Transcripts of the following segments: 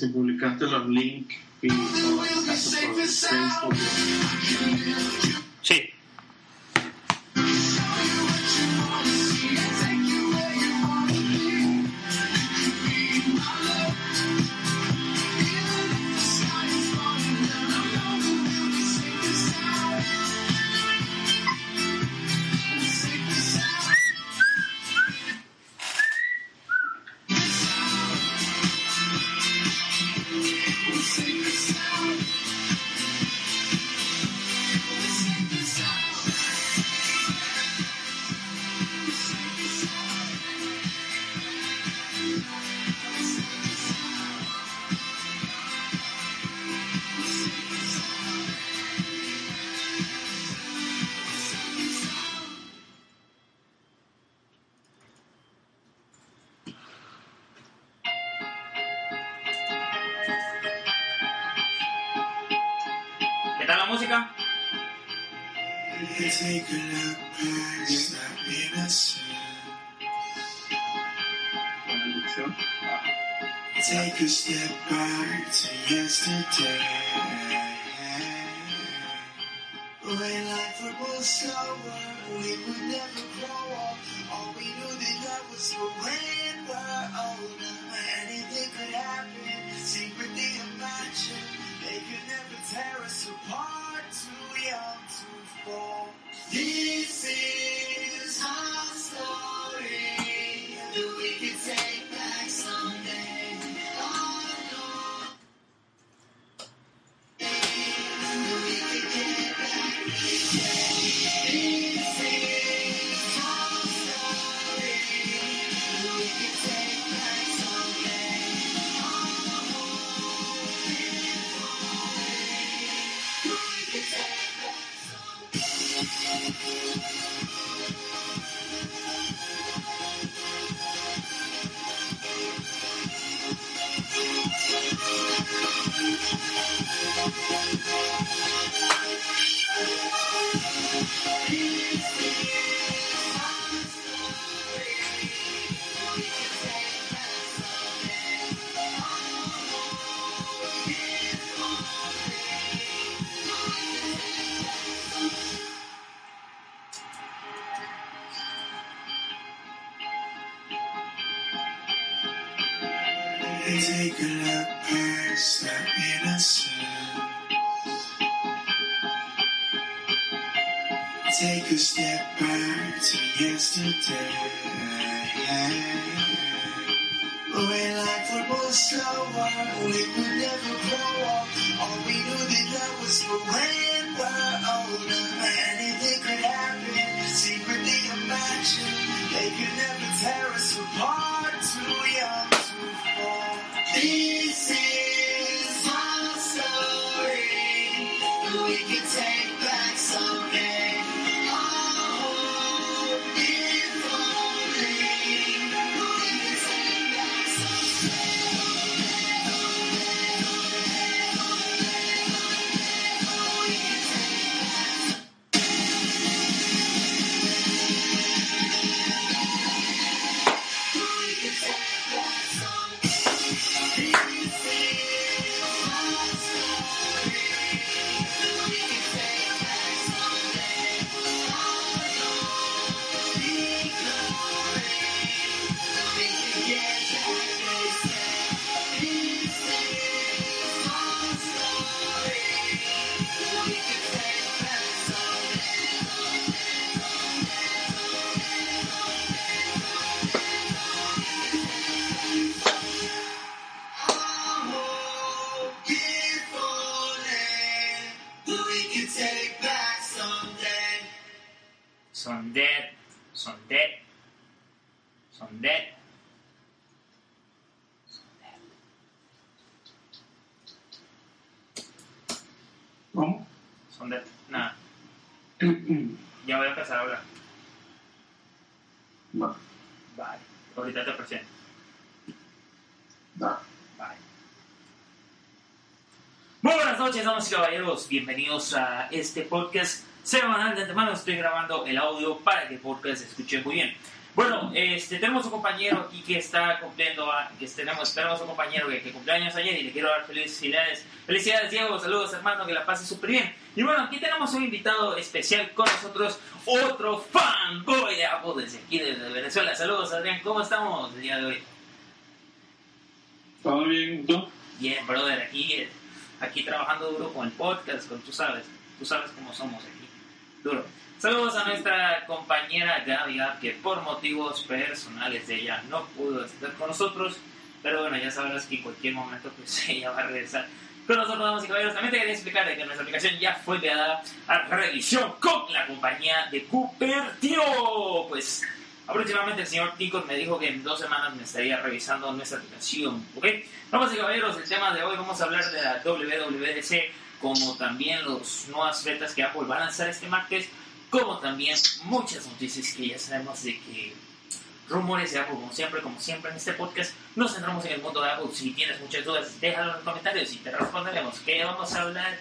si publicaste los links y por Facebook. Take a step back to yesterday. Take a look past that innocent. Take a step back to yesterday. When life was slower, we would never grow up. All we knew that love was for when we're older. Anything could happen, secretly imagine. They could never tear us apart. This can take back someday. Son dead. Son dead. Son dead. ¿Cómo? Son dead. Nada. ya voy a empezar a hablar. Va. Vale. Ahorita te presento. Noches, damas y caballeros. Bienvenidos a este podcast semanal. De antemano estoy grabando el audio para que el podcast se escuche muy bien. Bueno, este, tenemos un compañero aquí que está cumpliendo, a- que tenemos, tenemos un compañero que, que cumplió años ayer y le quiero dar felicidades. Felicidades, Diego. Saludos, hermano, que la pase súper bien. Y bueno, aquí tenemos un invitado especial con nosotros, otro fanboy de Apple desde aquí, desde Venezuela. Saludos, Adrián. ¿Cómo estamos el día de hoy? ¿Todo bien? ¿Tú? Bien, brother, aquí, aquí trabajando duro con el podcast, con tú sabes, tú sabes cómo somos aquí, duro. Saludos a nuestra compañera Gaby, que por motivos personales de ella no pudo estar con nosotros, pero bueno, ya sabrás que en cualquier momento pues ella va a regresar con nosotros, damas y caballeros. También te quería explicar que nuestra aplicación ya fue enviada a revisión con la compañía de Cupertino. Pues aproximadamente el señor Ticos me dijo que en dos semanas me estaría revisando nuestra aplicación, ¿ok? Vamos y caballeros, el tema de hoy vamos a hablar de la WWDC, como también las nuevas betas que Apple va a lanzar este martes, como también muchas noticias que ya sabemos de que rumores de Apple, como siempre, como siempre en este podcast, nos centramos en el mundo de Apple. Si tienes muchas dudas, déjalo en los comentarios y te responderemos. ¿Qué vamos a hablar?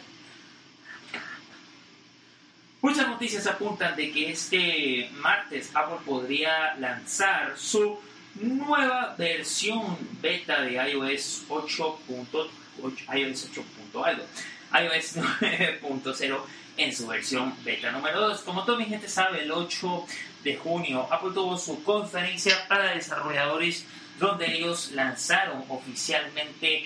Muchas noticias apuntan de que este martes Apple podría lanzar su nueva versión beta de iOS 8.8, iOS 8. algo, iOS 9.0 en su versión beta número 2. Como toda mi gente sabe, el 8 de junio Apple tuvo su conferencia para desarrolladores donde ellos lanzaron oficialmente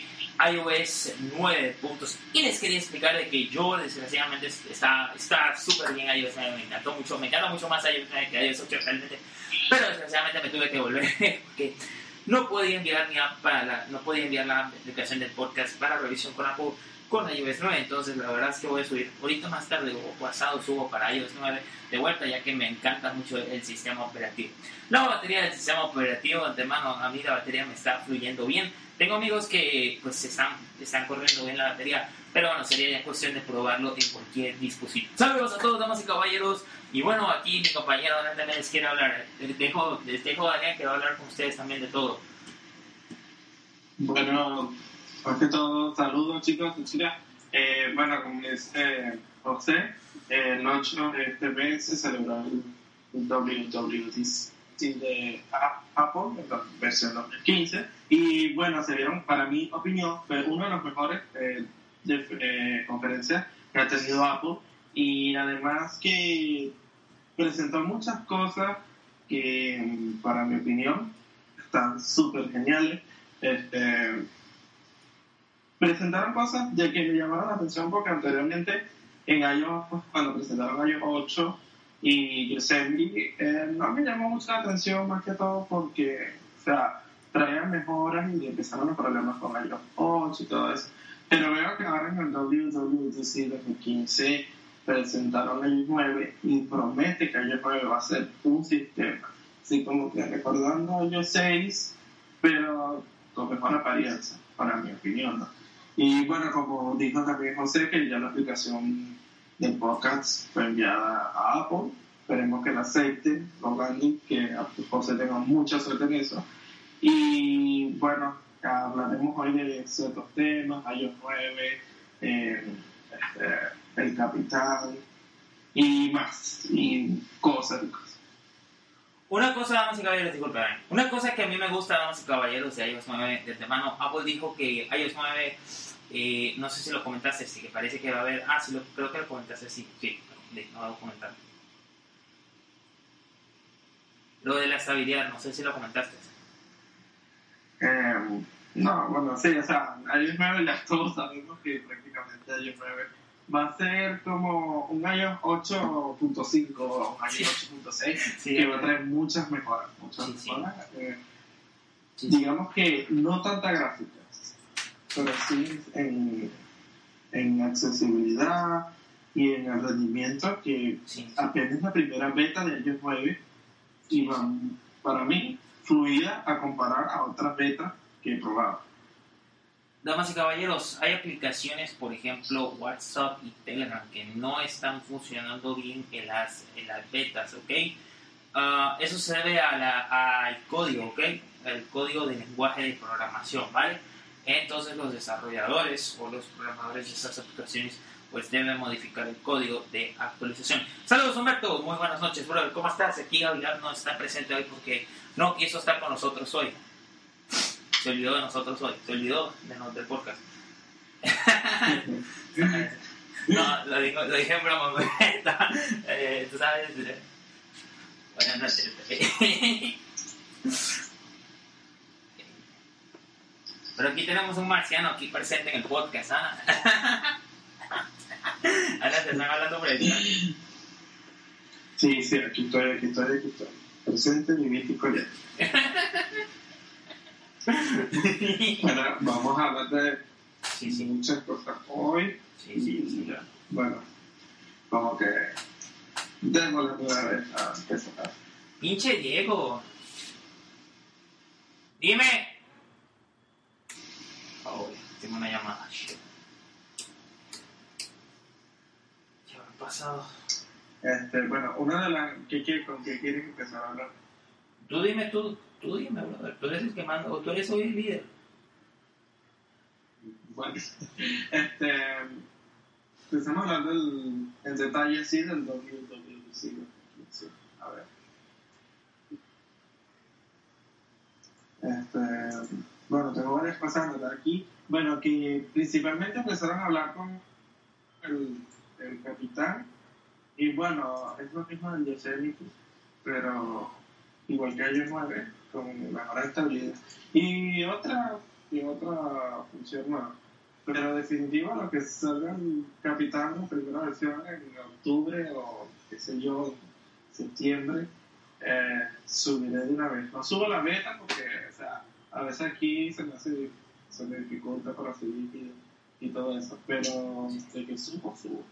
iOS 9 puntos. Y les quería explicar de que yo, desgraciadamente, está está súper bien iOS 9. Me encantó mucho, me encanta mucho más iOS 9 que iOS 8 realmente. Pero desgraciadamente me tuve que volver porque no podía enviar mi para la, no podía enviar la aplicación del podcast para revisión con Apple con iOS 9. Entonces la verdad es que voy a subir ahorita más tarde o pasado subo para iOS 9 de vuelta ya que me encanta mucho el sistema operativo. La batería del sistema operativo de antemano, a mí la batería me está fluyendo bien. Tengo amigos que pues están, están corriendo bien la batería, pero bueno, sería ya cuestión de probarlo en cualquier dispositivo. Saludos a todos, damas y caballeros. Y bueno, aquí mi compañero Daniel les quiere hablar. Les dejo, les dejo a Daniel que va a hablar con ustedes también de todo. Bueno, más que todo, saludos chicos chicas. Eh, bueno, como dice José, el 8 de este mes se celebró el WWDC de la versión 2015. Y bueno, se vieron, para mi opinión, fue uno de los mejores eh, de- eh, conferencias que ha tenido Apple. Y además que presentó muchas cosas que, para mi opinión, están súper geniales. Este, presentaron cosas de que me llamaron la atención porque anteriormente en iOS, cuando presentaron iOS 8 y Yosemite, eh, no me llamó mucho la atención más que todo porque, o sea, traían mejoras y empezaron los problemas con iOS 8 y todo eso. Pero veo que ahora en el WWDC 2015 presentaron el 9 y promete que iOS 9 va a ser un sistema, así como que recordando iOS 6, pero con mejor apariencia, para mi opinión. ¿no? Y bueno, como dijo también José, que ya la aplicación de podcast fue enviada a Apple. Esperemos que la acepte, rogando que José tenga mucha suerte en eso. Y bueno, hablaremos hoy de ciertos temas, iOS 9, eh, este, el capital y más, y cosas. Una cosa, damas y caballeros, disculpen. Una cosa que a mí me gusta, damas y caballeros, de iOS 9 de antemano, Apple dijo que iOS 9, eh, no sé si lo comentaste, sí, que parece que va a haber. Ah, sí, lo, creo que lo comentaste, sí, sí, no lo voy a comentar. Lo de la estabilidad, no sé si lo comentaste. Eh, no, bueno, sí, o sea, iOS 9 ya todos sabemos que prácticamente iOS 9 va a ser como un iOS 8.5 o un Sí. iOS 8.6 Sí, que va a traer muchas mejoras, muchas Sí, sí. mejoras. eh, Sí, sí. digamos que no tantas gráficas, pero sí en, en accesibilidad y en el rendimiento que Sí, sí. apenas la primera beta de iOS 9 y para mí fluida a comparar a otras betas que he probado. Damas y caballeros, hay aplicaciones, por ejemplo, WhatsApp y Telegram, que no están funcionando bien en las, en las betas, ¿ok? Ah, eso se debe a la- al código, ¿ok? El código de lenguaje de programación, ¿vale? Entonces los desarrolladores o los programadores de esas aplicaciones pues deben modificar el código de actualización. Saludos Humberto, muy buenas noches, brother. ¿Cómo estás? Aquí Gabriel no está presente hoy porque no quiso estar con nosotros hoy. Se olvidó de nosotros hoy, se olvidó de nos del podcast. No, lo, digo, lo dije en broma, güey. Eh, Tú sabes. eh. Buenas noches. Pero aquí tenemos un marciano aquí presente en el podcast, ¿ah? Ahora te están hablando por el Sí, sí, aquí estoy, aquí estoy, aquí estoy. Presente mi mítico ya. Bueno, vamos a hablar de Sí, sí, muchas cosas hoy. sí, sí, sí. Bueno, como que démosle una vez a empezar. Pinche Diego. Dime. Oh, tengo una llamada. Shit. ¿Qué habrá pasado? Este, bueno, una de las que quiere, con que quieren empezar a hablar. Tú dime, tú, tú dime, brother. Tú eres el que manda, o tú eres hoy el líder. Bueno, este, empezamos a hablar del, en detalle, sí, del WWDC. Sí, a ver. Este, bueno, tengo varias de aquí. Bueno, que principalmente empezaron a hablar con el, el capitán. Y bueno, es lo mismo del Yosemite, pero igual que ellos nueve, con mejor estabilidad. Y otra, y otra función nueva. Pero definitivo lo que salga el capitán en primera versión en octubre o qué sé yo, septiembre, eh, subiré de una vez. No subo la beta porque, o sea, a veces aquí se me hace, se me dificulta para subir y, y todo eso, pero de que subo, subo.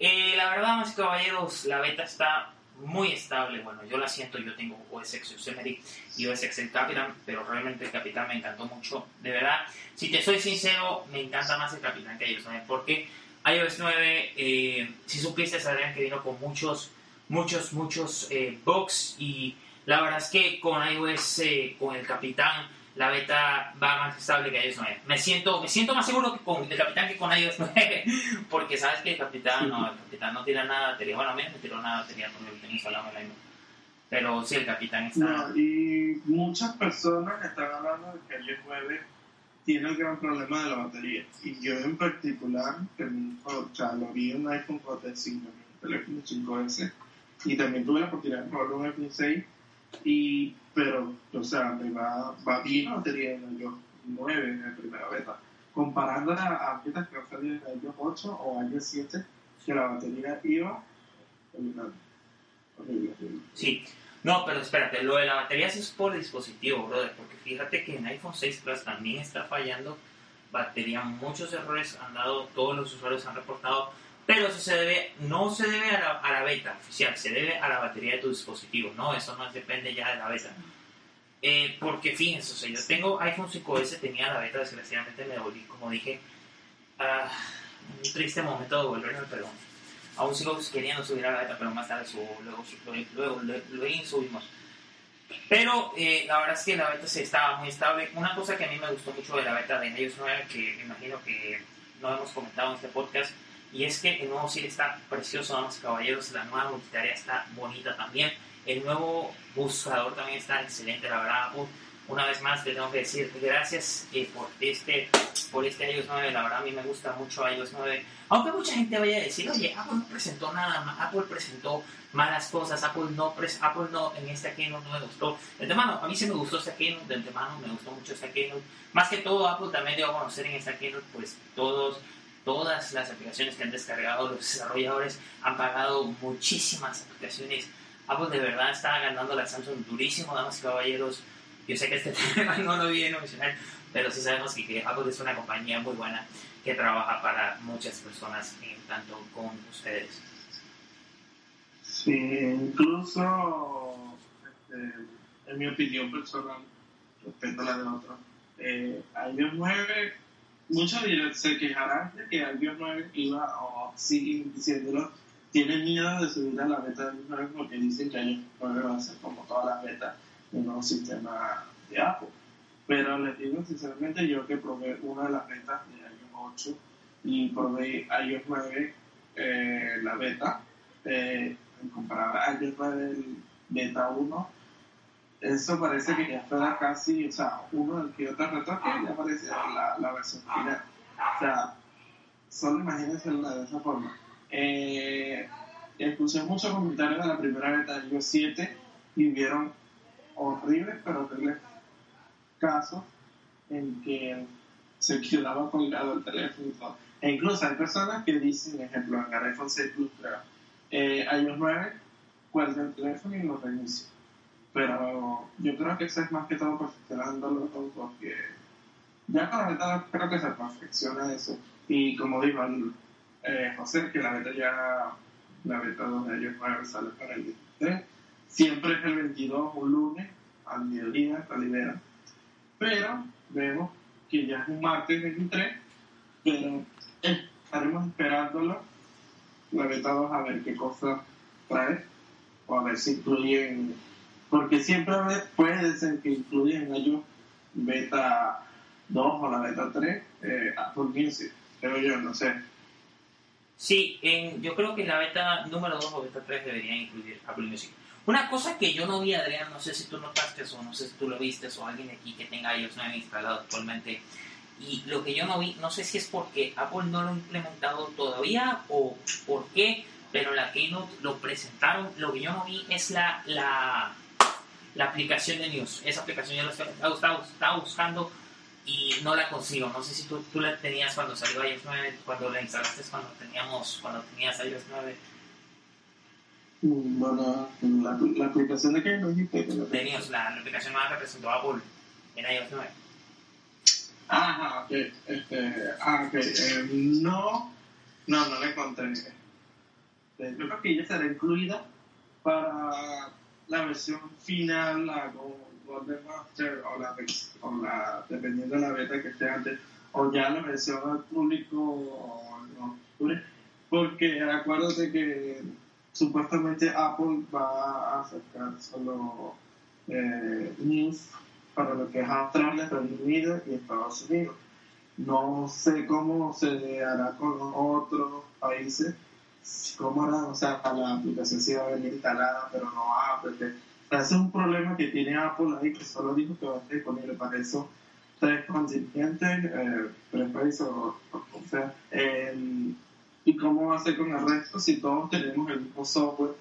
Eh, la verdad, mis caballeros, la beta está muy estable. Bueno, yo la siento, yo tengo OS X Yosemite y OS X el Capitán, pero realmente el Capitán me encantó mucho. De verdad, si te soy sincero, me encanta más el Capitán que iOS 9, porque iOS 9, eh, si supiste, sabrían que vino con muchos, muchos, muchos eh, bugs y la verdad es que con iOS, eh, con el Capitán, la beta va más estable que iOS 9. Me siento, me siento más seguro que con el Capitán que con iOS 9, porque sabes que el Capitán no, el Capitán no tira nada de batería. Bueno, a mí no tiró nada de batería porque lo tenía instalado en el iMac. Pero sí, el Capitán está... No, y muchas personas están hablando de que iOS 9 tiene el gran problema de la batería. Y yo en particular, que, o sea, lo vi en un iPhone 4 5, el iPhone 5S, y también tuve la oportunidad de probarlo en un iPhone 6, y, pero, o sea, me va, va bien la batería en el iOS 9 en la primera beta. Comparándola a betas que han salido en iOS 8 o iOS 7, que la batería iba. Sí. No, pero espérate, lo de la batería es por dispositivo, brother, porque fíjate que en iPhone 6 Plus también está fallando batería, muchos errores han dado, todos los usuarios han reportado, pero eso se debe, no se debe a la, a la beta oficial, se debe a la batería de tu dispositivo, no, eso no depende ya de la beta. Eh, porque fíjense, o sea, yo tengo iPhone 5S, tenía la beta, desgraciadamente me volví, como dije, ah, un triste momento de volverme, pero aún sigo queriendo subir a la beta, pero más tarde subo, luego, luego, luego, luego subimos. Pero eh, la verdad es que la beta se estaba muy estable. Una cosa que a mí me gustó mucho de la beta de iOS 9, que me imagino que no hemos comentado en este podcast, y es que el nuevo sitio está precioso, damas y caballeros. La nueva multitarea está bonita también. El nuevo buscador también está excelente, la verdad. Apple. Una vez más te tengo que decir gracias eh, por este por este iOS 9. La verdad a mí me gusta mucho iOS 9. Aunque mucha gente vaya a decir, oye, Apple no presentó nada, ma- Apple presentó malas cosas, Apple no, Apple no, en esta keynote no me gustó. De antemano, a mí sí me gustó esta keynote, de antemano me gustó mucho esta keynote. Más que todo, Apple también dio a conocer en esta keynote, pues todos, todas las aplicaciones que han descargado los desarrolladores han pagado muchísimas aplicaciones. Apple de verdad está ganando la Samsung durísimo, damas y caballeros. Yo sé que este tema no lo viene a mencionar, pero sí sabemos que, Apple es una compañía muy buena que trabaja para muchas personas, eh, tanto con ustedes. Sí, incluso, este, en mi opinión personal, respecto a la de otros, eh, iOS 9, muchos se quejarán de que iOS 9 iba, o siguen diciéndolo, tienen miedo de subir a la beta de iOS 9 porque dicen que iOS 9 va a ser como todas las betas de un nuevo sistema de Apple. Pero les digo sinceramente, yo que probé una de las betas de iOS 8 y probé iOS 9, eh, la beta, eh, comparada a iOS 9 el beta 1, eso parece que ya fuera casi, o sea, uno del que otro retoque ya parece la, la versión final. O sea, solo imagínense de esa forma. Eh, escuché muchos comentarios de la primera beta de iOS 7 y vieron horribles, pero horribles casos en que se quedaba colgado el teléfono y todo. E incluso hay personas que dicen, ejemplo, en el iPhone 6 Plus, creo, eh, iOS 9, cuelga el teléfono y lo reinicia. Pero yo creo que eso es más que todo perfeccionándolo porque ya con la beta creo que se perfecciona eso. Y como dijo eh, José, que la beta ya, la beta 2 de iOS 9 sale para el 23. Siempre es el 22, un lunes, al mediodía, la liberan. Pero vemos que ya es un martes 23, pero estaremos esperándolo, la beta 2, a ver qué cosa trae, o a ver si incluyen, porque siempre puede ser que incluyen ellos beta 2 o la beta 3, eh, Apple Music, creo yo, no sé. Sí, en, yo creo que la beta número 2 o beta 3 debería incluir Apple Music. Una cosa que yo no vi, Adrián, no sé si tú notaste o no sé si tú lo viste o alguien aquí que tenga iOS 9 instalado actualmente. Y lo que yo no vi, no sé si es porque Apple no lo ha implementado todavía o por qué, pero la Keynote lo presentaron. Lo que yo no vi es la, la, la aplicación de News. Esa aplicación yo la estaba, estaba- buscando y no la consigo. No sé si tú, tú la tenías cuando salió iOS 9, cuando la instalaste cuando teníamos, cuando tenías iOS 9. Mm, Bueno, la, la aplicación de que no dijiste la Tenías la, la aplicación más que presentó Apple en iOS 9. Ajá, ok. Este, ah, ok. Eh, no, no, no la encontré. Eh, Yo creo que ya será incluida para la versión final, Go- Golden Master o la, dependiendo de la beta que esté antes, o ya la versión al público o octubre, porque acuérdate que supuestamente Apple va a sacar solo eh, news para lo que es Australia, Reino Unido y Estados Unidos. No sé cómo se hará con otros países, cómo hará, o sea, la aplicación sí va a venir instalada, pero no Apple. que- o sea, ese es un problema que tiene Apple ahí, que solo dijo que va a estar disponible para esos tres contingentes, eh, tres o, o sea, eh, y cómo va a ser con el resto si todos tenemos el mismo software,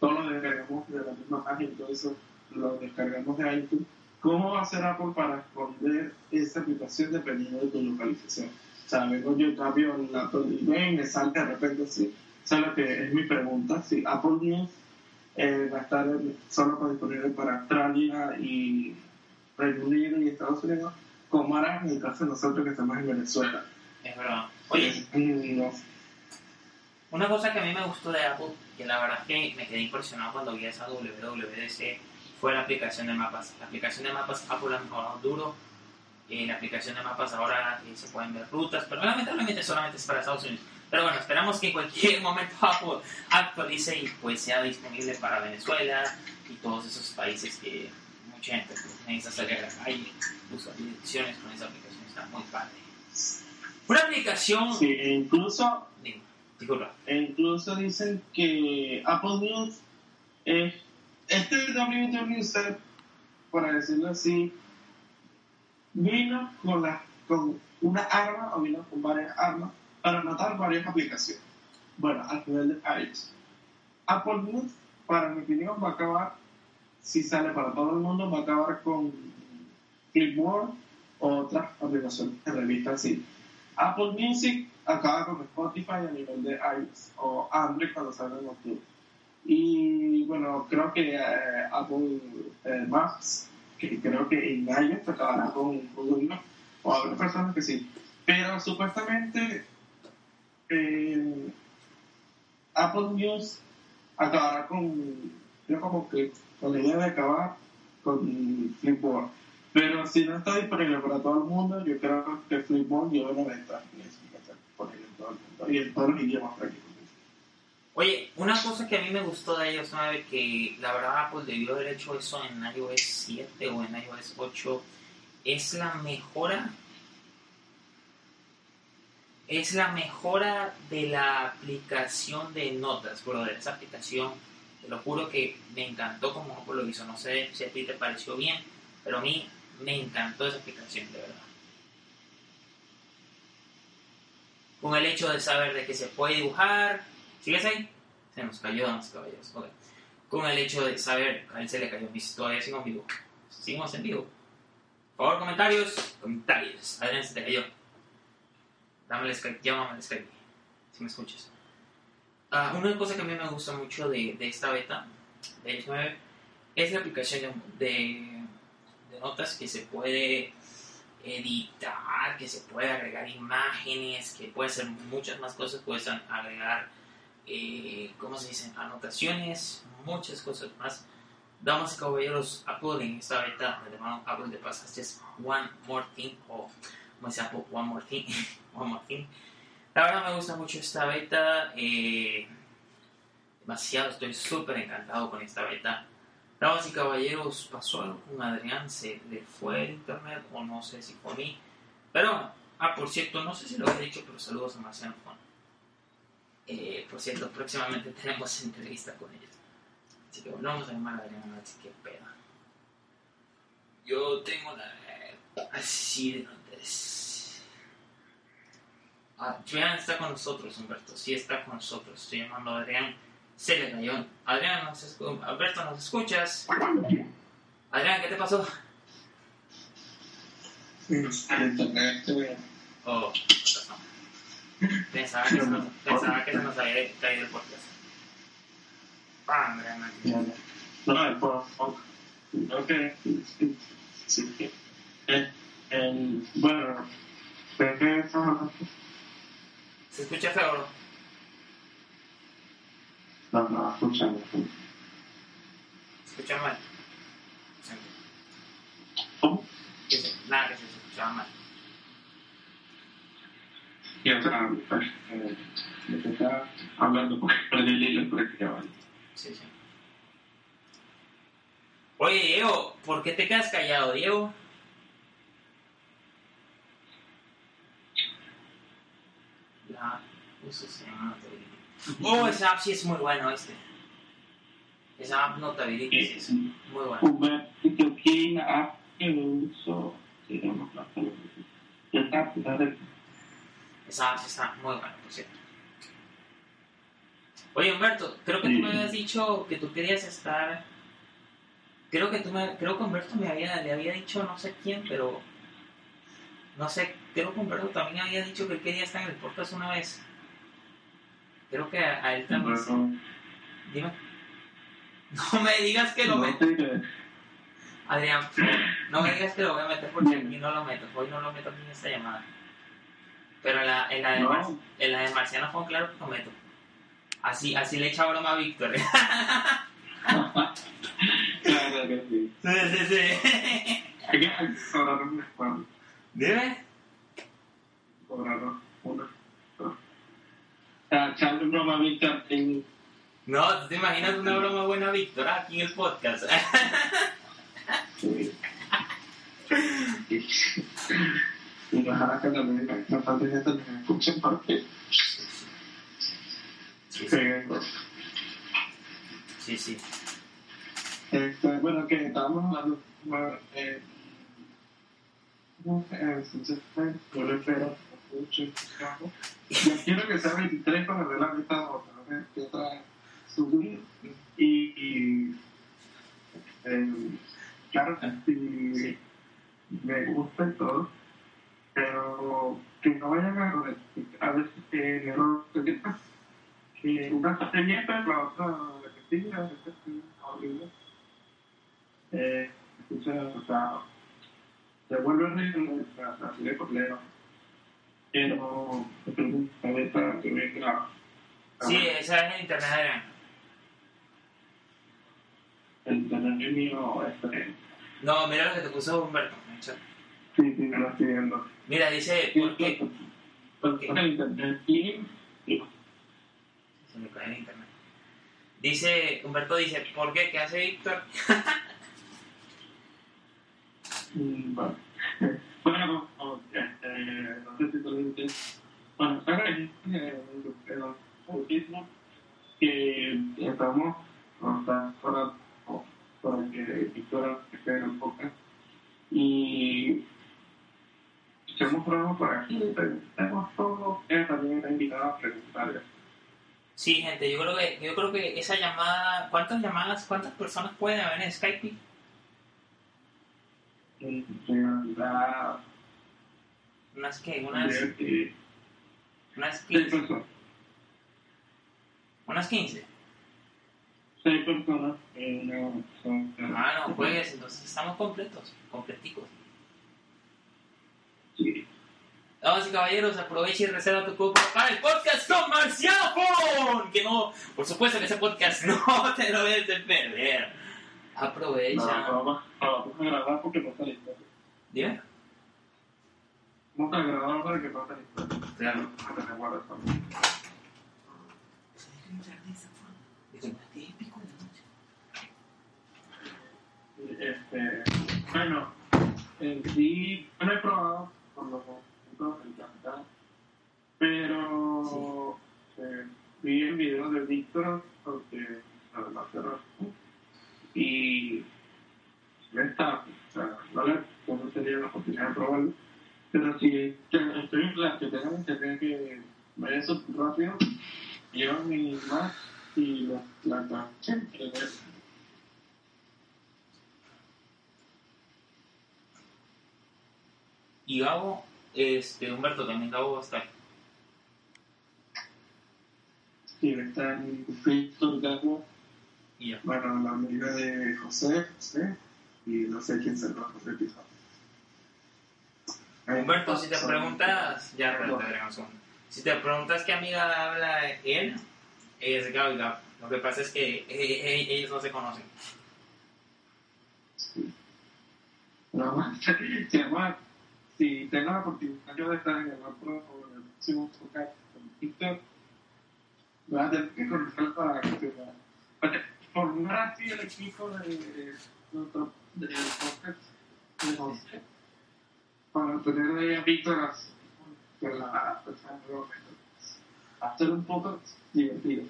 todos lo descargamos de la misma página eso lo descargamos de iTunes. ¿Cómo va a hacer Apple para esconder esa aplicación dependiendo de tu localización? O sea, vengo yo cambio el Apple y me salta de repente así. O sea, lo que es mi pregunta, si Apple News eh, va a estar solo disponible para Australia y Reino Unido y Estados Unidos, ¿cómo harán en el caso de nosotros que estamos en Venezuela? Es verdad. Oye, no. una cosa que a mí me gustó de Apple, que la verdad es que me quedé impresionado cuando vi esa WWDC, fue la aplicación de mapas. La aplicación de mapas Apple ha mejorado duro. Eh, la aplicación de mapas ahora eh, se pueden ver rutas, pero lamentablemente solamente es para Estados Unidos. Pero bueno, esperamos que en cualquier momento Apple actualice y pues sea disponible para Venezuela y todos esos países que mucha gente pues, necesita salir a la calle, buscar direcciones con esa aplicación, está muy padre. Una aplicación... Sí, e incluso disculpa. E incluso dicen que Apple News es este WWDC, para decirlo así, vino con, la, con una arma o vino con varias armas para matar varias aplicaciones. Bueno, al nivel de iOS. Apple News, para mi opinión, va a acabar, si sale para todo el mundo, va a acabar con Flipboard o otras aplicaciones de revistas así. Apple Music acaba con Spotify a nivel de iOS o Android cuando salga en octubre. Y bueno, creo que eh, Apple eh, Maps, que creo que en iOS acabará con Google Maps, o habrá personas que sí. Pero supuestamente Apple News acabará con, yo como que con la idea de acabar con Flipboard. Pero si no está disponible para todo el mundo, yo creo que Flipboard lleva una ventaja disponible en todo el mundo y en todos los idiomas prácticamente. Oye, una cosa que a mí me gustó de ellos, ¿sabe? Que la verdad Apple debió haber hecho eso en iOS 7 o en iOS 8, es la mejora es la mejora de la aplicación de notas, brother. Esa aplicación, te lo juro que me encantó como Apple lo hizo. No sé si a ti te pareció bien, pero a mí me encantó esa aplicación, de verdad. Con el hecho de saber de que se puede dibujar. ¿Sigues ahí? Se nos cayó, damas caballeros. Ok. Con el hecho de saber, a él se le cayó, todavía sigo en vivo. Seguimos en vivo. Por favor, comentarios. Comentarios. Adrián, se te cayó. Dame Skype, llámame al Skype, si me escuchas. Ah, una cosa que a mí me gusta mucho de, de esta beta, de iOS 9, es la aplicación de, de- notas que se puede editar, que se puede agregar imágenes, que puede hacer muchas más cosas, puedes agregar, eh, ¿cómo se dice? Anotaciones, muchas cosas más. Damas y caballeros, Apple en esta beta, de mano Apple de pasaste es One More Thing, o como Apple, One More Thing, One More Thing. La verdad me gusta mucho esta beta, eh, demasiado, estoy súper encantado con esta beta. Damas y caballeros, pasó algo con Adrián, se le fue el internet o no sé si fue a mí. Pero, ah, por cierto, no sé si lo había dicho, pero saludos a Marciano Juan. Eh, por cierto, próximamente tenemos entrevista con ellos. Así que bueno, vamos a llamar a Adrián a ver si qué peda. Yo tengo la... Así de antes. Adrián está con nosotros, Humberto. Sí está con nosotros. Estoy llamando a Adrián. Se le cayó. Adrián, ¿nos escu- Alberto, ¿nos escuchas? Adrián, ¿qué te pasó? Oh. Pensaba que, se nos, pensaba que se nos había caído el podcast. Ah. No, que sí, sí, sí. Eh, el- bueno. ¿Se escucha feo, bro? No, no, escuchando. ¿Se escucha mal? ¿Cómo? Nada, que se escuchaba mal. Y otra, pues, eh, estaba hablando porque perdí el hilo prácticamente. Sí, sí. Oye, Diego, ¿por qué te quedas callado, Diego? La eso se llama Notability. Oh, esa app sí es muy buena, ¿viste? Esa app Notability sí es muy buena. La app que uso, se llama. Esa app sí está muy buena, por cierto. Oye, Humberto, creo que tú me habías dicho que tú querías estar... Creo que tú me... Creo que Humberto me había, le había dicho no sé quién, pero... No sé, creo que Humberto también había dicho que él quería estar en el podcast una vez. Creo que a, a él también... sí. Bueno, Dime. No me digas que lo no meto. Adrián, no me digas que lo voy a meter porque aquí no lo meto. Hoy no lo meto aquí en esta llamada. Pero en la, en la, de, No. Mar- en la de Marciano fue claro que lo meto. Así, así le echa broma a Víctor. Claro que sí. sí, sí, sí. Hay que cobrar un descuento. Dime. Cobraron una. O sea, echarle broma a Víctor en. No, ¿tú te imaginas una broma buena Víctor aquí en el podcast? Y ojalá que también falte gente que me escuchen porque. Sí, sí. eh, Sí, sí. Este, bueno, que estábamos hablando. Bueno, eh, no sé, entonces, eh, yo le espero. Yo quiero que sea 23 para ver la ¿no? que otra subir. Y, y eh, claro, sí, me gusta y todo, pero que no vayan a, a ver si error que. Que una está pero la otra la que sigue, a veces sí, horrible. Eh, entonces, o sea, se vuelve horrible, así de problema. Pero, a ver, para que venga. Sí, esa es el internet de Adrián. el internet mío este, No, mira lo que te puso Humberto. el. Sí, sí, lo estoy viendo. Mira, dice, ¿por qué? Porque en internet y Se me cae el internet. Dice, Humberto dice, ¿por qué? ¿Qué hace Víctor? Mm, Bueno, bueno este, dices. Bueno, acá hay eh, el autismo que sea, para, o- para que Victoria un poco y hacemos pruebas para que tenemos todo. Ella también está invitada a preguntarle. Sí, gente, yo creo que, yo creo que esa llamada, ¿cuántas llamadas, cuántas personas pueden haber en Skype? En realidad, Unas que, unas, unas seis 15. personas. Unas 15. Seis personas en una Ah, no, juegues, entonces estamos completos, completicos. Sí. Damas y caballeros, aprovecha y reserva tu cupo para el podcast con Marciano Que no, por supuesto que ese podcast no te lo debes de perder. No, Aprovecha. vamos a grabar porque no está listo. Dime. Vamos a grabar para que no está listo. Claro. Para que se guarde también. Este, bueno, en sí, no he probado con los puntos del capitán, pero eh, vi el video de Víctor porque la verdad cerró y está, o sea, no le no sería la oportunidad de probarlo, pero si que- estoy en plan que tengan internet que vaya eso rápido, llevo mi Mac y la, la, la, Y Gabo, este, Humberto también Gabo va a estar. Sí, está en Víctor Gago, Y ya. bueno, la amiga de José, José, y no sé quién será José Pizarro. Humberto, si te preguntas, ya segundo. Si te preguntas qué amiga habla él, es Gabo y Gabo. Lo que pasa es que eh, eh, ellos no se conocen. Nada más, si tengo la oportunidad yo de estar en el próximo podcast con Víctor, voy a tener que conocer para que formar así el equipo de nuestro de podcast para tener ahí a Víctor la persona hacer un poco divertido.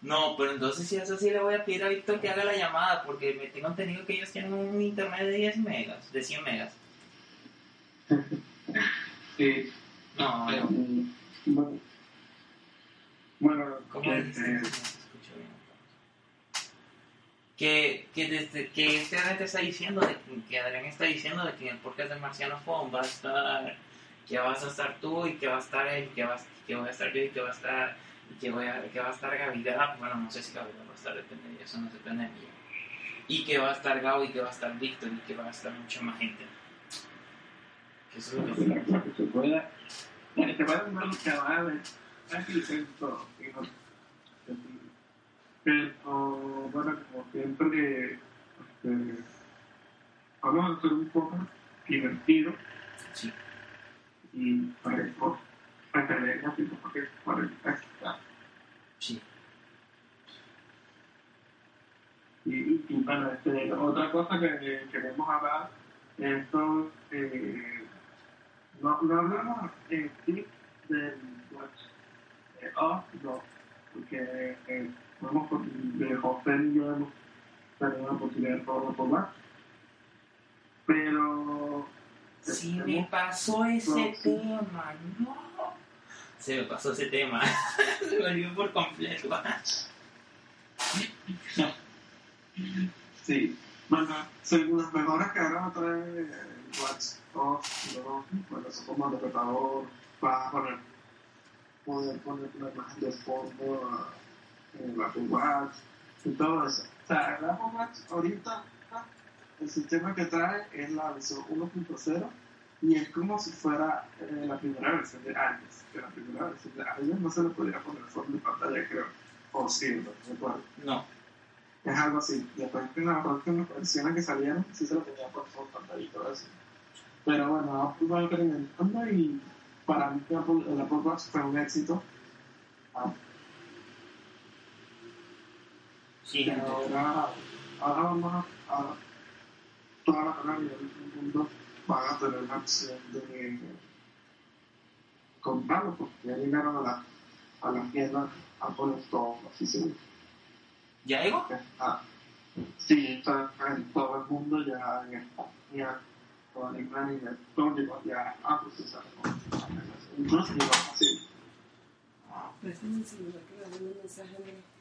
No, pero entonces si es así le voy a pedir a Víctor que haga la llamada porque me tengo entendido que ellos tienen un internet de 10 megas, de 100 megas. Sí. No, no. Bueno, bueno ¿Cómo este? No se escuchó bien. Que, que, desde, que este Adrián te está diciendo, de, que- Adrián está diciendo de que en el podcast de Marciano Phone va a estar, que vas a estar tú y que va a estar él, que, vas, que voy a estar yo y que va a estar, que, voy a, que va a estar Gavidad, bueno, no sé si Gavidad va a estar, depende de eso, no depende de mí. Y que va a estar Gabo y que va a estar Víctor y que va a estar mucha más gente. Que eso es lo que se pueda se puedan ver los aquí dentro pero bueno como siempre este, vamos a hacer un poco divertido Sí. y para que para que veamos un poco que para el Sí. Y, y bueno, este, otra cosa que queremos hablar, esto, eh, no, no hablamos en sí del Watch eh, Off, no, porque eh, vamos con, de José y yo hemos tenido la posibilidad de probarlo por más. Pero Sí, me pasó ese No, tema, no. Se me pasó ese tema. Se me olvidó por completo. Sí, bueno, según las mejoras que ahora trae Watch Off, ¿no? bueno, son como interpretador, vas a poner, poder poner una imagen de fondo en el Apple Watch y todo eso. O sea, el Apple Watch ahorita, ah, el sistema que trae es la versión 1.0 y es como si fuera eh, la primera versión de iOS. Que la primera versión de iOS no se le podía poner fondo de pantalla, creo. O sí, no recuerdo. No. Es algo así. Después en las próximas versiones que salieron, sí se lo tenía por foto y todo eso. Pero bueno, Apple va experimentando y para mí el Apple Watch fue un éxito. Ah, Sí, ahora, ahora vamos a, a todas las a nivel del mundo van a tener la opción de comprarlo porque ya llegaron a la, a la tienda Apple Store oficial. ¿Ya llegó? Ah, sí, está en todo el mundo ya en España, todo en Alemania, y en todo llegó ya a procesar. Incluso llegó así. Que a un mensaje de...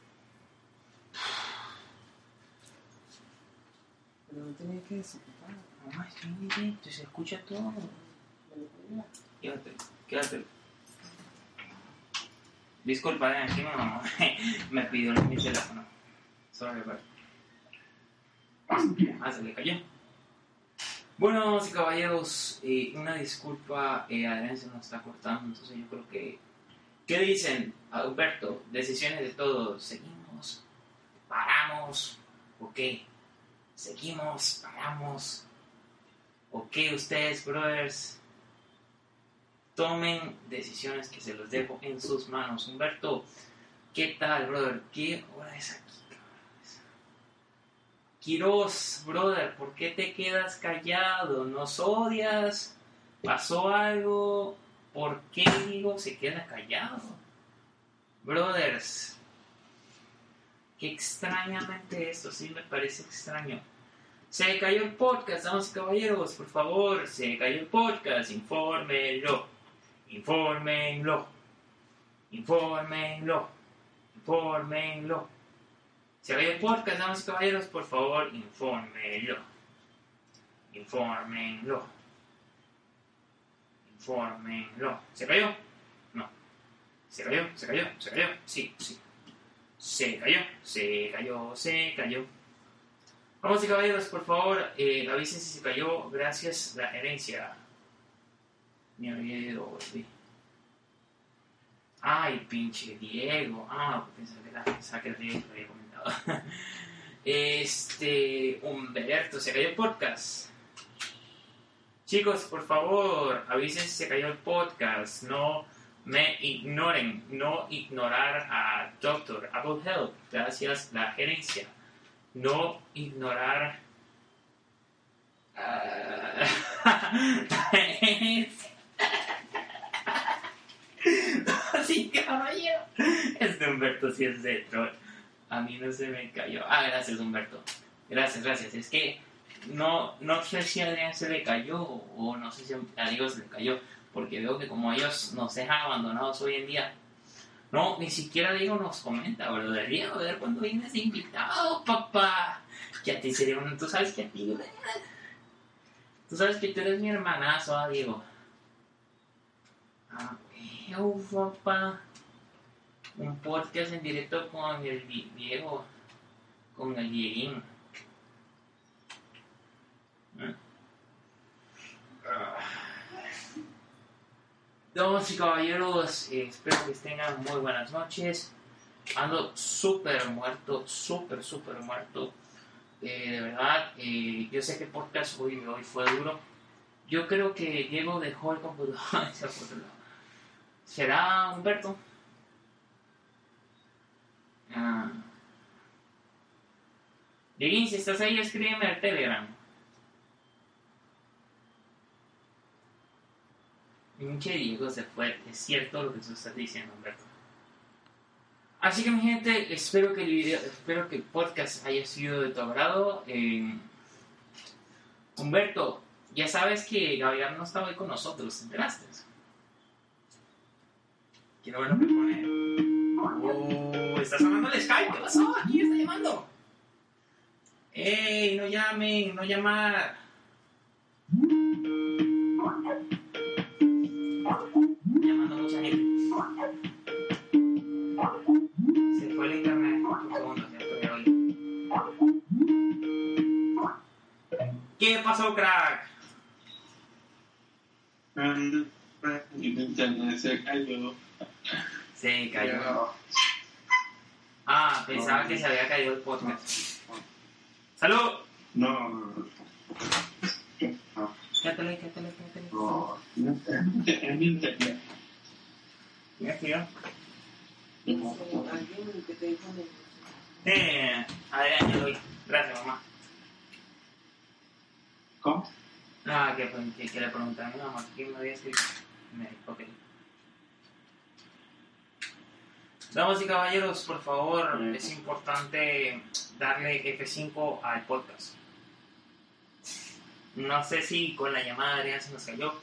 Pero no tenía que desocupar. Mamá, estoy muy directo, se escucha todo. Quédate, quédate. Disculpa, eh, aquí no, me pidió mi teléfono. Sorry, but... Ah, se le cayó. Bueno, y caballeros, eh, una disculpa, eh, Adrián se nos está cortando, entonces yo creo que... ¿Qué dicen, Alberto? Decisiones de todos. ¿Seguimos? ¿Paramos? ¿O qué? ¿Seguimos? ¿Paramos? ¿O qué ustedes, brothers? tomen decisiones que se los dejo en sus manos. Humberto, ¿qué tal, brother? ¿Qué hora es aquí? Quiroz, brother, ¿por qué te quedas callado? ¿Nos odias? ¿Pasó algo? ¿Por qué digo se queda callado? Brothers, extrañamente esto, sí me parece extraño. Se cayó el podcast, damas caballeros, por favor, se cayó el podcast, infórmenlo. Infórmenlo. Infórmenlo. Infórmenlo. Si hay un podcast, damas caballeros, por favor, infórmenlo. Infórmenlo. Infórmenlo. ¿Se cayó? No. ¿Se cayó? ¿Se cayó? ¿Se cayó? Sí, sí. Se cayó, se cayó, se cayó. Vamos caballeros, por favor, eh, avisen si se cayó. Gracias, la herencia. Me había ido, volví. Ay, pinche Diego. Ah, pensaba que era, pensaba que era Diego había comentado. Este, Humberto, se cayó el podcast. Chicos, por favor, avisen si se cayó el podcast. No me ignoren. No ignorar a Doctor Apple Health. Gracias, la gerencia. No ignorar. a gerencia. sí, caballero. Este Humberto sí es de troll. A mí no se me cayó. Ah, gracias, Humberto. Gracias, gracias. Es que no, no sé si a Adrián se le cayó o no sé si a Diego se le cayó. Porque veo que como ellos nos dejan abandonados hoy en día. No, ni siquiera Diego nos comenta, ¿verdad? Diego, a ver cuándo vienes invitado, papá. Que a ti sería un... Tú sabes que a ti... Tú sabes que tú eres mi hermanazo, ah, Diego. Ah, eu, papá. Un podcast en directo con el Di- Diego. Con el Dieguín. Damas y caballeros, eh, espero que tengan muy buenas noches. Ando súper muerto, súper, súper muerto. Eh, de verdad, eh, yo sé que el podcast hoy, hoy fue duro. Yo creo que Diego dejó el computador. ¿Será Humberto? Ah. Dieguín, si estás ahí, escríbeme al Telegram. Pinche Diego se fue. Es cierto lo que tú estás diciendo, Humberto. Así que mi gente, espero que el video, espero que el podcast haya sido de tu agrado. Eh, Humberto, ya sabes que Gabriel no estaba hoy con nosotros, ¿te enteraste? Quiero ver lo que pone. Oh, está sonando el Skype, ¿qué pasó? ¿Quién está llamando? ¡Ey, no llamen, no llamar! Llamando mucha gente. Se fue el internet. Un segundo, hoy. ¿Qué pasó, crack? Internet se cayó. Se cayó. Ah, pensaba que se había caído el podcast. ¡Salud! No, no, no. No, es mi internet. Que te dijo negocio. Eh, Adrián, yo doy. Gracias, mamá. ¿Cómo? Nada, que, que, que le pregunté a mi mamá quién me había escrito. Me dijo que. Damas y caballeros, por favor, Mm. es importante darle F5 al podcast. No sé si con la llamada de Adrián se nos cayó.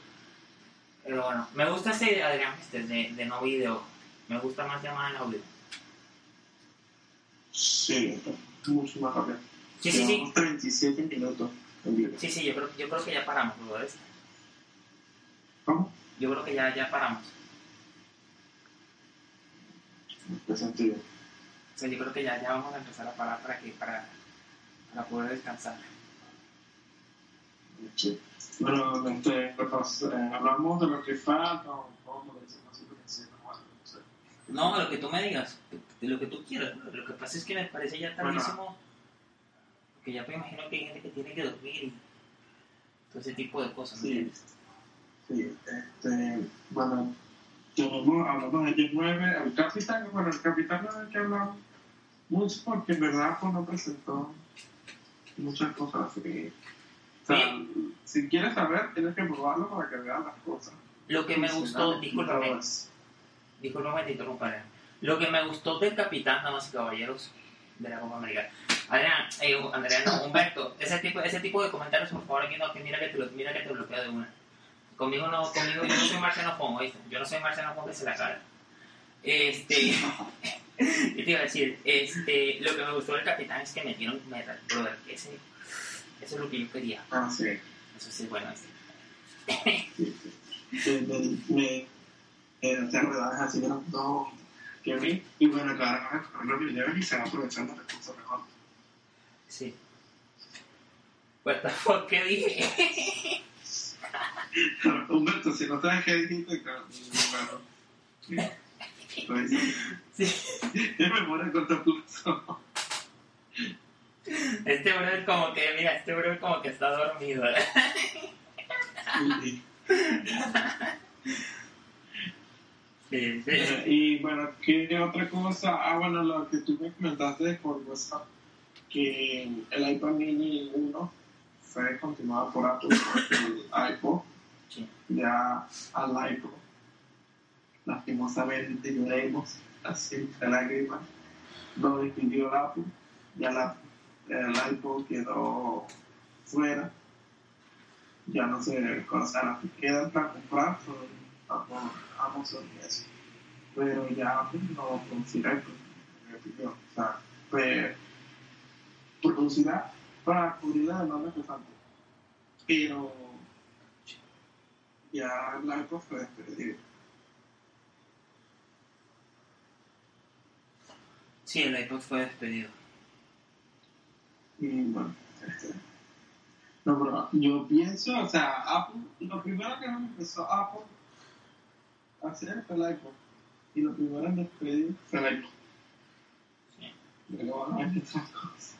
Pero bueno, me gusta ese Adrián este de, de no video. Me gusta más llamada en audio. Sí, mucho más rápido. Sí, sí, sí. Llevamos 37 minutos en vivo. Sí, sí, yo creo, yo creo que ya paramos, ¿lo ves? ¿Cómo? Yo creo que ya, ya paramos. ¿En qué sentido? O sea, yo creo que ya, ya vamos a empezar a parar para que para, para poder descansar. Sí. Bueno, este, pues, eh, hablamos de lo que falta, o cómo lo decimos así, porque sí, no, bueno, no sé. No, lo que tú me digas, de lo que tú quieras. Lo que pasa es que me parece ya tardísimo. Porque ya me imagino que hay gente que tiene que dormir y todo ese tipo de cosas, ¿me Sí. este, bueno, tenemos, hablamos de ellos nueve, el capitán, bueno, el capitán no hay que hablar mucho porque en verdad pues no presentó muchas cosas así. O sea, si quieres saber, tienes que probarlo para que veas las cosas. Lo que me gustó, discúlpame, discúlpame, te interrumpa, Adrián. Lo que me gustó del capitán, damas y caballeros, de la Copa América. Adrián, eh, Andrea, no, Humberto, ese tipo, ese tipo de comentarios, por favor, aquí no, que mira que te, mira que te bloqueo de una. Conmigo no, conmigo yo no soy Marciano Pongo, ¿viste? Yo no soy Marciano Pongo que se la cara. Este, ¿qué te iba a decir? Este, lo que me gustó del capitán es que metieron metal, brother. Ese, eso es lo que yo quería. Ah, sí. Eso sí, bueno, este. me, me, me eh, te enredas así de los dos vi y bueno, cada vez a correr los videos y se van aprovechando el recurso mejor. Sí. What the fuck, ¿qué dije? Humberto, si no sabes qué dijiste, claro, bueno. Pues, Sí. es memoria a corto plazo. Este brother como que, mira, este brother como que está dormido. Y, Sí, sí. y bueno, ¿qué otra cosa? Ah, bueno, lo que tú me comentaste por WhatsApp, que el iPad mini 1 fue continuado por Apple, el iPod Sí. ya al iPod, lastimosamente lloremos, así de lágrimas, lo despidió Apple, ya la, el iPod quedó fuera, ya no conoce la que quedan para comprar Apple, Amazon y eso, pero ya Apple no producirá opinión, o sea, pues, producirá para cubrir la demanda que falta, pero ya el iPod fue despedido. Sí, el iPod fue despedido. Y bueno, este. No, pero yo pienso, o sea, Apple, lo primero que empezó Apple a hacer fue el iPod. Y lo primero en despedir fue el iPod. Sí. Van a ver otras cosas.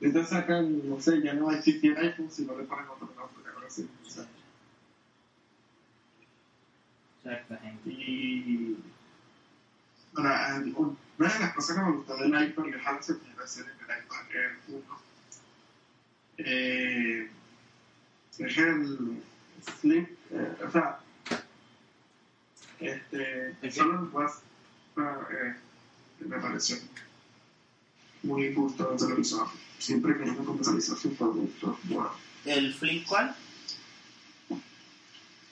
Entonces sacan, no sé, ya no va a existir iPhone si no le ponen otro nombre, ahora sí. o sea. Exactamente. Y bueno, eh, una de las cosas que me gustó del iPod y ojalá se pudiera hacer en el iPad 1 eh, es el flip, eh, o sea, este, ¿El solo el más, eh, me pareció muy justo el televisor. Siempre que uno comercializa su producto, bueno, ¿El flip cuál?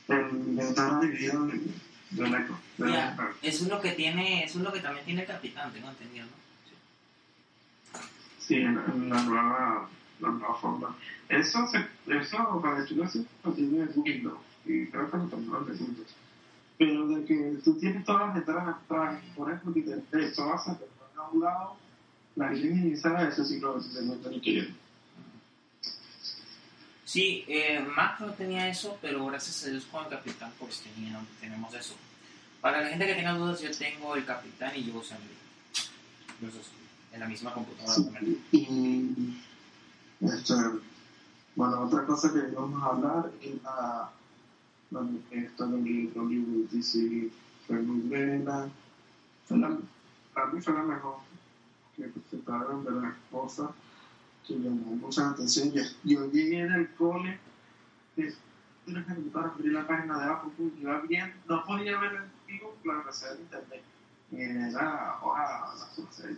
el ventana dividido iPod. del Ya, iPad. Eso es lo que tiene, eso es lo que también tiene el capitán, tengo entendido, ¿no? Sí, en la nueva, la nueva forma. Eso, se, eso para decirlo así, lo tiene Windows. Y creo que lo tomaron de Windows. Pero de que tú tienes todas las ventanas atrás, por ejemplo, que te, vas a un lado, la línea minimizada, eso sí lo que ir. Sí, eh, Mac no tenía eso, pero gracias a Dios con el Capitán pues tenía, tenemos eso. Para la gente que tenga dudas, yo tengo el Capitán y yo uso Envy. Los dos. En la misma computadora Sí, también. y este, bueno, otra cosa que íbamos a hablar es la, la esta WWDC fue muy buena. Para mí fue la mejor que presentaron de las cosas que llamó mucha atención. Yo, yo llegué en el cole, tienes que abrir la página de Apple, iba bien, no podía ver el vivo, la receta de internet. Era hoja, la sucede,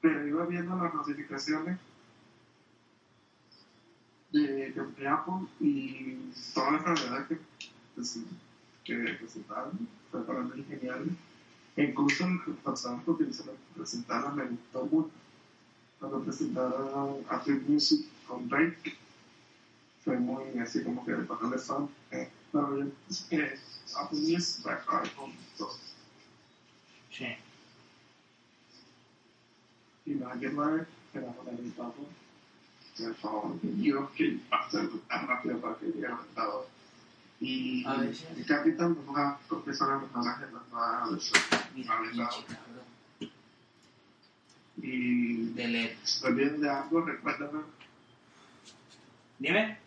pero iba viendo las notificaciones de, de Apple y todas las novedades que, pues, que presentaron fue para mí genial. Incluso el pasado que para presentarla me gustó. Cuando presentaron Apple Music con Drake fue muy así como que de pasarle fan. Eh, pero yo que Apple Music va a acabar con todo. Sí. Y nada que más, esperamos la etapa. Por favor, Dios que pase tan rápido para que llegue al estado. Y A el capitán nos va a confesar a los personajes Vale, pinche claro. cabrón. Y De LED. si te olvides de algo, recuérdame Dime.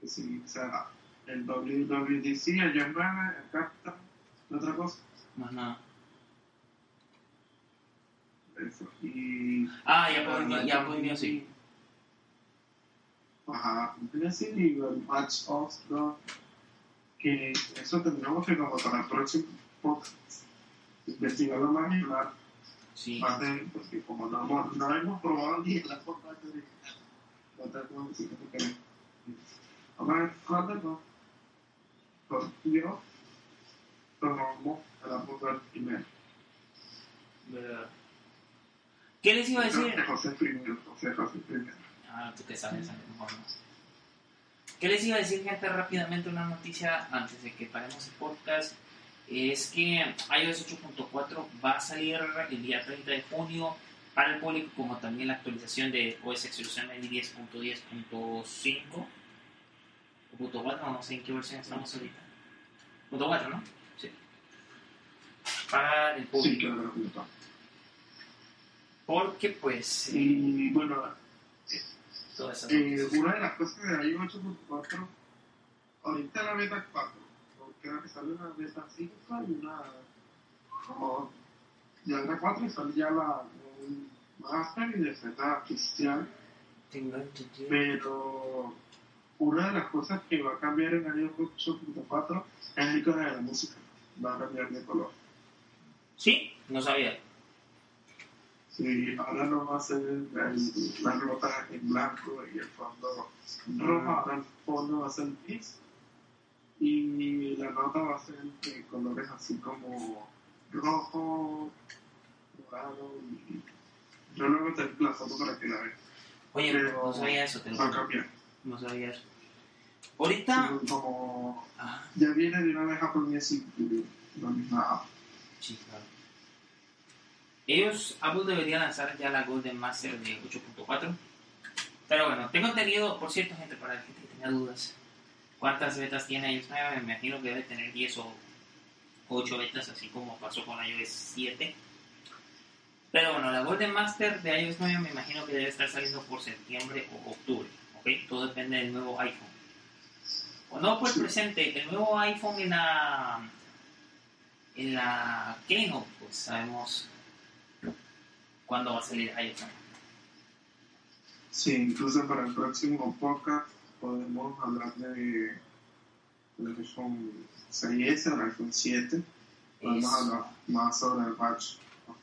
que si o sea el WWDC, el John el Capitán, otra cosa. Más nada. Eso. Y. Ah, ya puedo, ya puedo Music. Ajá, Music y el Match of the. Que eso tendríamos que, como para el próximo podcast, investigarlo más y hablar Sí. más de porque como no, hemos- no hemos probado ni la forma de original, no tenemos que queremos. Vamos a ver cuándo no. Contigo, tomamos el apuntar primero. ¿Verdad? ¿Qué les iba a decir? Creo que José primero, José, José primero. Ah, tú que sabes, a lo mejor no. ¿Qué les iba a decir, gente? Rápidamente una noticia antes de que paremos el podcast. Es que iOS 8.4 va a salir el día 30 de junio para el público, como también la actualización de OS X Solution 10.10.5 o punto 4, no sé en qué versión estamos ahorita. Punto 4, ¿no? Sí. Para el Sí, público. claro, claro. Porque, pues, eh, Y bueno, eh, noticias. una de las cosas de iOS 8.4, ahorita la beta 4, porque creo que sale una beta 5 y una. como ya la 4 y sale ya la un master y de beta oficial. Pero una de las cosas que va a cambiar en iOS 8.4 es el icono de la música. Va a cambiar de color. Sí, no sabía. Sí, ahora no va a ser el, la en blanco y el fondo rojo, ahora el fondo va a ser gris y la nota va a ser de colores así como rojo, dorado y yo luego meter la foto para que la vean. Oye, Pero- no sabía eso, te lo Va a cambiar. No sabía eso. Ahorita. Sí, como Ah, ya viene de una vez a poner así la misma app. sí, claro. Ellos, Apple debería lanzar ya la Golden Master de 8.4. Pero bueno, tengo entendido, por cierto, gente, para la gente que tenga dudas, ¿cuántas betas tiene 9? Me imagino que debe tener 10 o 8 betas, así como pasó con iOS 7. Pero bueno, la Golden Master de iOS 9 me imagino que debe estar saliendo por septiembre o octubre. ¿ok? Todo depende del nuevo iPhone. Cuando por el presente, el nuevo iPhone en la, en la Keynote, pues sabemos cuándo va a salir 9. Sí, incluso para el próximo podcast podemos hablar de del iPhone 6S o el iPhone 7. Podemos hablar más sobre el patch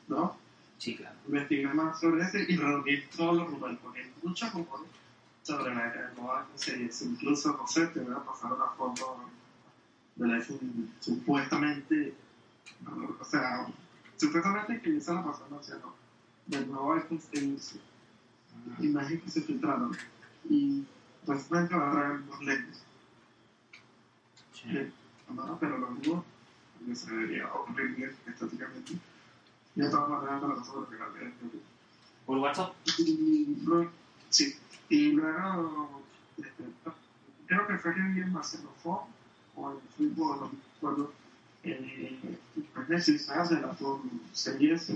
2, Sí, claro. investigar más sobre ese y reunir todos los rumores, porque hay muchos rumores sobre la iPhone 6S. Incluso, no sé, te voy a pasar una foto del iPhone supuestamente, o sea, supuestamente que ya la pasaron, o sea, no, nuevo iPhone 6S imágenes que se filtraron. Y pues que va a traer unos lentes Sí. de cámara, pero lo dudo porque se vería horrible estáticamente y de todas maneras me lo paso por WhatsApp. y sí. Y luego este, creo que fue que vi en Barcelona o en fútbol no me acuerdo eh, pues necesitas de la Apple Series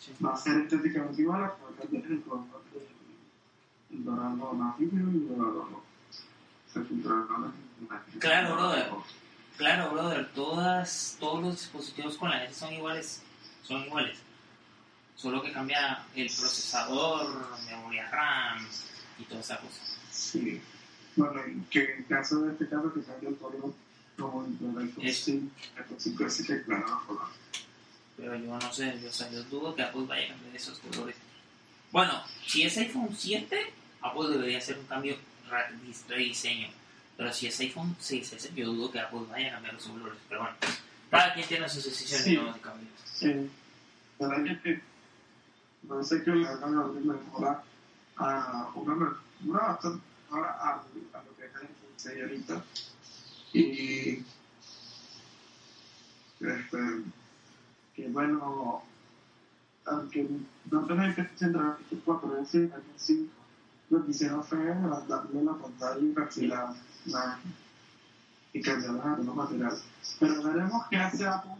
Sí. va a ser estéticamente igual a poder cambiar el color del el dorado nativo y el dorado sepulcral. Claro, brother. Claro, brother, todas, todos los dispositivos con la S son iguales, son iguales. Solo que cambia el procesador, memoria RAM y toda esa cosa. Sí. Bueno, que en caso de este caso que cambia el color como el del iPhone Es- 5, iPhone 5 sí que claro. Pero yo no sé, yo, o sea, yo dudo que Apple vaya a cambiar esos colores. Bueno, si es iPhone 7, Apple debería hacer un cambio ra- dis- rediseño. Pero si es iPhone 6S, yo dudo que Apple vaya a cambiar los colores. Pero bueno, cada quien tiene sus decisiones Sí. ¿no? de cambios. Sí. La verdad que no sé qué le hagan a mejora a una mejora a, a lo que es el 6 ahorita. Y este, que bueno, aunque no centrar en 4 s en 5, lo que hicieron fue darle la pantalla y casi la, y los arreglos materiales. Pero veremos qué hace Apple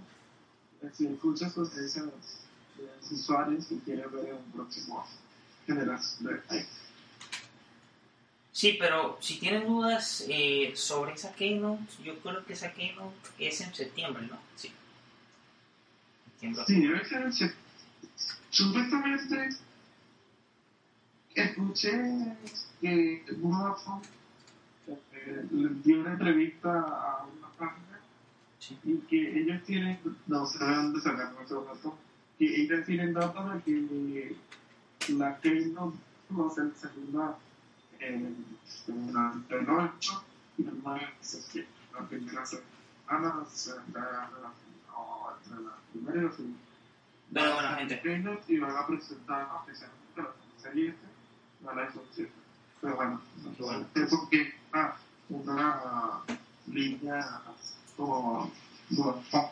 si escucha sugerencias de los usuarios que quieren ver en un próximo generación. Sí, pero si tienen dudas eh, sobre esa Keynote, yo creo que esa Keynote es en septiembre, ¿no? Sí. Sí, debe ser el se- Supuestamente escuché que Vodafone eh, le dio una entrevista a una página Sí. y que ellos tienen, no sé de dónde sacaron esos datos, que ellos tienen datos de que la Keynote va a ser segunda en entre el 8 y el 9 de septiembre. La primera semana será entre la primera y la segunda. Pero bueno, gente. Keynote y van a presentar oficialmente la serie la iPhone 7. Pero bueno, bueno. porque ah, una línea como Vodafone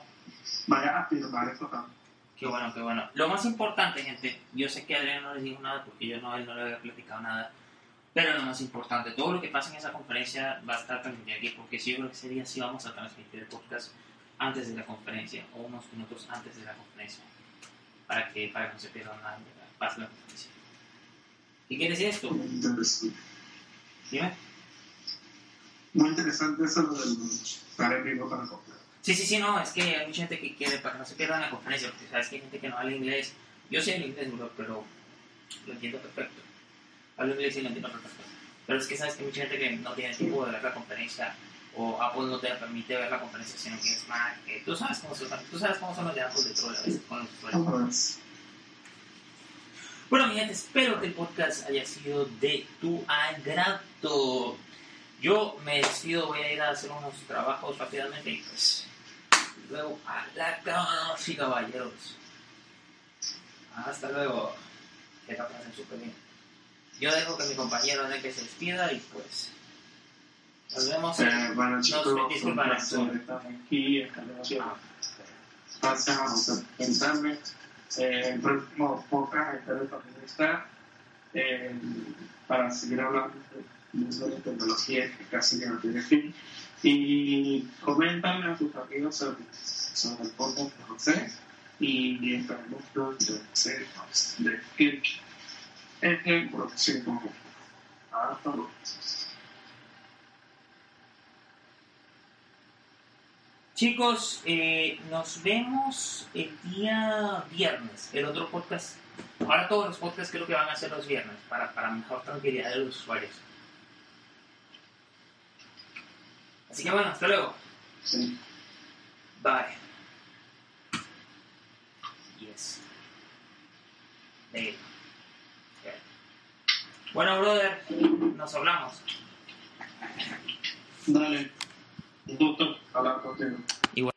vaya a firmar eso también. Qué bueno, qué bueno. Lo más importante, gente, yo sé que Adrián no les dijo nada porque yo no, él no le había platicado nada, pero lo más importante, todo lo que pasa en esa conferencia va a estar transmitido aquí porque sí, yo creo que ese día sí vamos a transmitir el podcast antes de la conferencia o unos minutos antes de la conferencia para que, para que no se pierdan nada de la paz de la conferencia. ¿Qué quiere decir esto? Muy interesante. Dime. Muy interesante eso lo del estar en vivo para comprar. Sí, sí, sí, no, es que hay mucha gente que quiere para que no se pierdan la conferencia, porque sabes que hay gente que no habla inglés. Yo sé el inglés, pero lo entiendo perfecto. Hablo inglés y lo entiendo perfecto. Pero es que sabes que hay mucha gente que no tiene tiempo de ver la conferencia, o Apple no te permite ver la conferencia si no tienes Mac. que tú sabes cómo son, tú sabes cómo son los de Apple de troll a veces con los usuarios. Bueno, mi gente, espero que el podcast haya sido de tu agrado. Yo me despido, voy a ir a hacer unos trabajos rápidamente y pues luego a la cama, sí, caballeros. Hasta luego. Que la pasen súper bien. Yo dejo que mi compañero que se despida y pues nos vemos. eh, bueno, chicos, Nos- un disculpa, placer estar aquí, estar emocionado. Gracias por pensarme. Eh, el próximo podcast también estar eh, para seguir hablando de tecnología que casi que no tiene fin. Y comentan a sus amigos sobre, sobre el podcast de José y esperemos pronto de Kirk en el próximo. Hasta luego. Chicos, eh, nos vemos el día viernes, el otro podcast. Ahora todos los podcasts creo que van a ser los viernes, para, para mejor tranquilidad de los usuarios. Así que bueno, hasta luego. Sí. Bye. Yes. Eh. Bueno, brother, nos hablamos. Dale gusto. Igual.